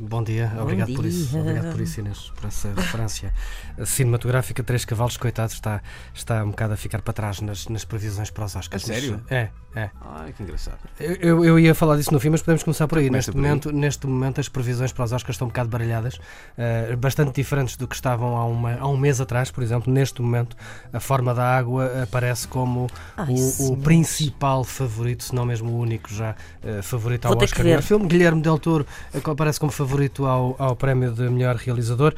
Bom dia, obrigado por isso, dia. obrigado por isso Inês, por essa referência cinematográfica. Três Cavalos, coitado, está, está um bocado a ficar para trás nas, nas previsões para os Oscars. A sério? É, é. Ai, que engraçado. Eu, eu- eu ia falar disso no fim, mas podemos começar por aí. Começa Neste por aí. momento, neste momento, as previsões para os Oscars estão um bocado baralhadas, eh, bastante diferentes do que estavam há, uma- há um mês atrás, por exemplo. Neste momento, a forma da água aparece como Ai, o, o principal favorito, se não mesmo o único já eh, favorito ao Vou que Oscar. O filme Guilherme Del Toro eh, aparece como favorito ao, ao prémio de melhor realizador.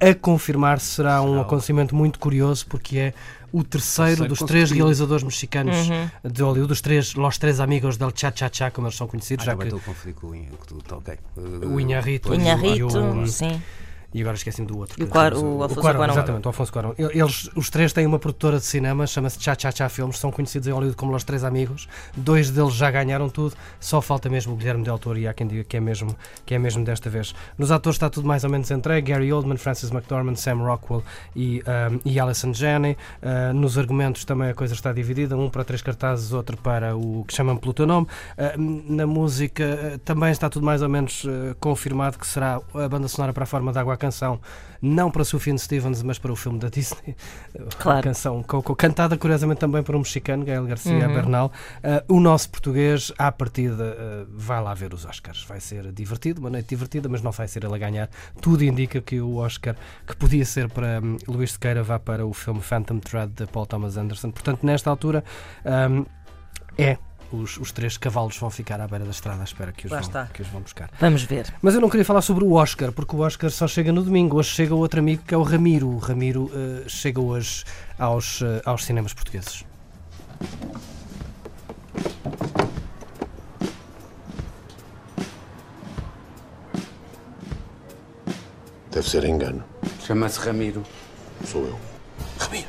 A confirmar será um acontecimento muito curioso porque é o terceiro, Terceiro dos três realizadores mexicanos Uhum. de Hollywood, os três, los três amigos del cha cha cha, como eles são conhecidos, Ah, já que estou a confundir com o o- o Inharrito, o- Inharrito, sim. E agora esqueci-me do outro. O que Cuar- temos, o Alfonso Cuarón. Exatamente, o Alfonso Cuarón. Eles, os três têm uma produtora de cinema, chama-se Cha Cha Cha Filmes, são conhecidos em Hollywood como Los Três Amigos. Dois deles já ganharam tudo, só falta mesmo o Guilherme Del Toro e há quem diga que é mesmo, que é mesmo desta vez. Nos atores está tudo mais ou menos entregue, Gary Oldman, Francis McDormand, Sam Rockwell e, um, e Alison Janney. Uh, nos argumentos também a coisa está dividida, um para três cartazes, outro para o que chamam pelo teu nome. Uh, na música uh, também está tudo mais ou menos uh, confirmado que será a banda sonora para a forma de água canção, não para Sufjan Stevens, mas para o filme da Disney. A Claro. canção Coco, cantada curiosamente também por um mexicano, Gael Garcia Uhum. Bernal. Uh, o nosso português, à partida, uh, vai lá ver os Oscars. Vai ser divertido, uma noite divertida, mas não vai ser ele a ganhar. Tudo indica que o Oscar, que podia ser para um, Luís Sequeira, vá para o filme Phantom Thread de Paul Thomas Anderson. Portanto, nesta altura, um, é. Os, os três cavalos vão ficar à beira da estrada à espera que os, Lá vão, está. que os vão buscar. Vamos ver. Mas eu não queria falar sobre o Oscar, porque o Oscar só chega no domingo. Hoje chega outro amigo que é o Ramiro. O Ramiro eh, chega hoje aos, eh, aos cinemas portugueses. Deve ser engano. Chama-se Ramiro. Sou eu. Ramiro.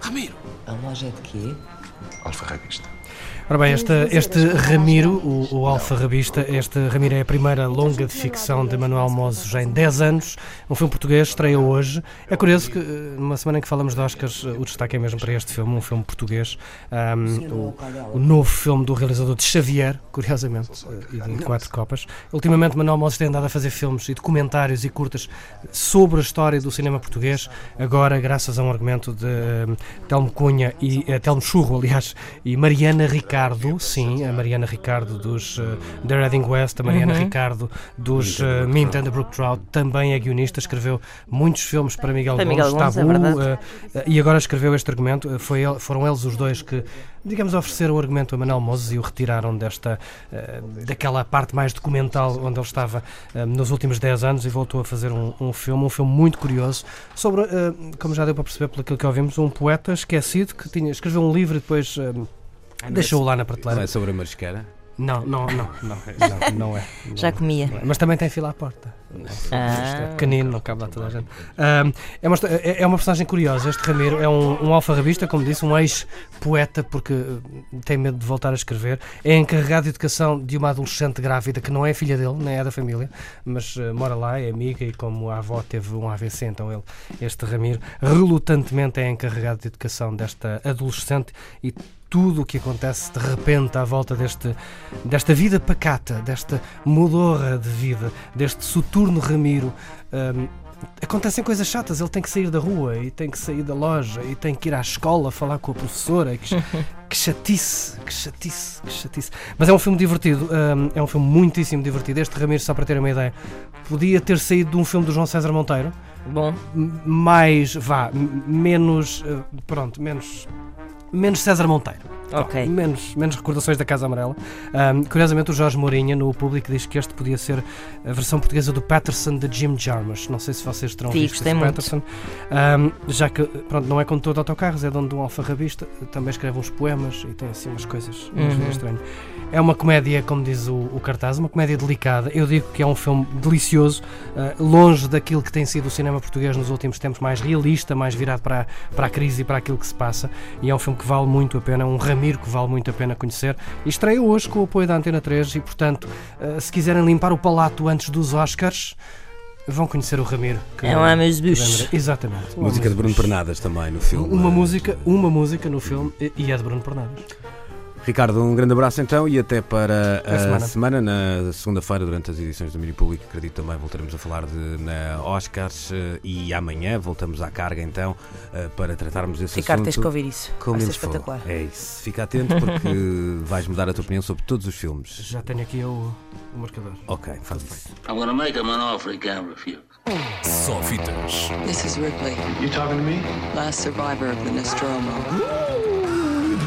Ramiro. A loja de quê? Alfa Revista. Ora bem, este, este Ramiro, o, o Alfa Rabista, este Ramiro é a primeira longa de ficção de Manuel Mozes em 10 anos. Um filme português, estreia hoje. É curioso que, eh, numa semana em que falamos de Oscars, eh, o destaque é mesmo para este filme, um filme português. Ahm, o, o novo filme do realizador de Xavier, curiosamente, eh, e de Quatro Copas. Ultimamente, Manuel Mozes tem andado a fazer filmes e documentários e curtas sobre a história do cinema português. Agora, graças a um argumento de eh, Telmo Cunha e eh, Telmo Churro, aliás, e Mariana Ricardo, sim, a Mariana Ricardo dos eh, The Reading West, a Mariana Ricardo dos uh, Mint and the Brook Trout, também é guionista, escreveu muitos filmes para Miguel Para Gomes, Gomes, é Tabu, eh, eh, e agora escreveu este argumento. Foi ele- foram eles os dois que, digamos, ofereceram o argumento a Manuel Moses e o retiraram desta, daquela parte mais documental onde ele estava nos últimos 10 anos e voltou a fazer um, um filme, um filme muito curioso, sobre, como já deu para perceber pelo que ouvimos, um poeta esquecido que tinha, escreveu um livro e depois deixou-o lá na Não prateleira. é sobre a marisqueira? Não, não, não, não, não, não é. Não Já é. comia. Mas também tem fila à porta. Ah. Isto é pequenino, não cabe toda a gente. Ahm, é, uma, é é uma personagem curiosa. Este Ramiro é um, um alfarrabista, como disse, um ex-poeta, porque eh, tem medo de voltar a escrever. É encarregado de educação de uma adolescente grávida que não é filha dele, nem é da família, mas eh, mora lá, é amiga e como a avó teve um AVC, então ele, este Ramiro, relutantemente é encarregado de educação desta adolescente e tudo o que acontece de repente à volta deste, desta vida pacata, desta mudorra de vida, deste soturno Ramiro. hum, acontecem coisas chatas, ele tem que sair da rua e tem que sair da loja e tem que ir à escola falar com a professora. Que, que chatice, que chatice, que chatice. Mas é um filme divertido, hum, é um filme muitíssimo divertido. Este Ramiro, só para ter uma ideia, podia ter saído de um filme do João César Monteiro, Bom, mais, vá, menos, eh, pronto, menos, menos César Monteiro. Ok. Menos, menos recordações da Casa Amarela. Ahm, curiosamente, o Jorge Mourinho, no público, diz que este podia ser a versão portuguesa do Patterson de Jim Jarmusch. Não sei se vocês terão Sim, visto esse muito. Patterson. Ahm, já que, pronto, não é com todo autocarros, é dono de um alfarrabista. Também escreve uns poemas e tem assim umas coisas umas Uhum. coisas estranhas. É uma comédia, como diz o, o cartaz, uma comédia delicada. Eu digo que é um filme delicioso, ah, longe daquilo que tem sido o cinema português nos últimos tempos, mais realista, mais virado para, a- para a crise e para aquilo que se passa. E é um filme que vale muito a pena. Um Ramiro que vale muito a pena conhecer. E estreia hoje com o apoio da Antena 3 e, portanto, eh, se quiserem limpar o palato antes dos Oscars, vão conhecer o Ramiro. que- É um amuse-bouche. que lembra- Exatamente. um Música de Bruno. Pernadas também no filme. Uma música, uma música no filme e é de Bruno Pernadas. Ricardo, um grande abraço então e até para a semana. semana, na segunda-feira, durante as edições do Mini Público. Acredito também voltaremos a falar de na Oscars eh, e amanhã voltamos à carga então eh, para tratarmos desse Ricardo, assunto. tens que ouvir isso. Como Vai ser espetacular. É isso. Fica atento porque vais mudar a tua opinião sobre todos os filmes. Já tenho aqui o, o marcador. Ok, faz isso. I'm gonna make him an offer he can't refuse. Só fitas. This is Ripley, You talking to me? last survivor of the Nostromo.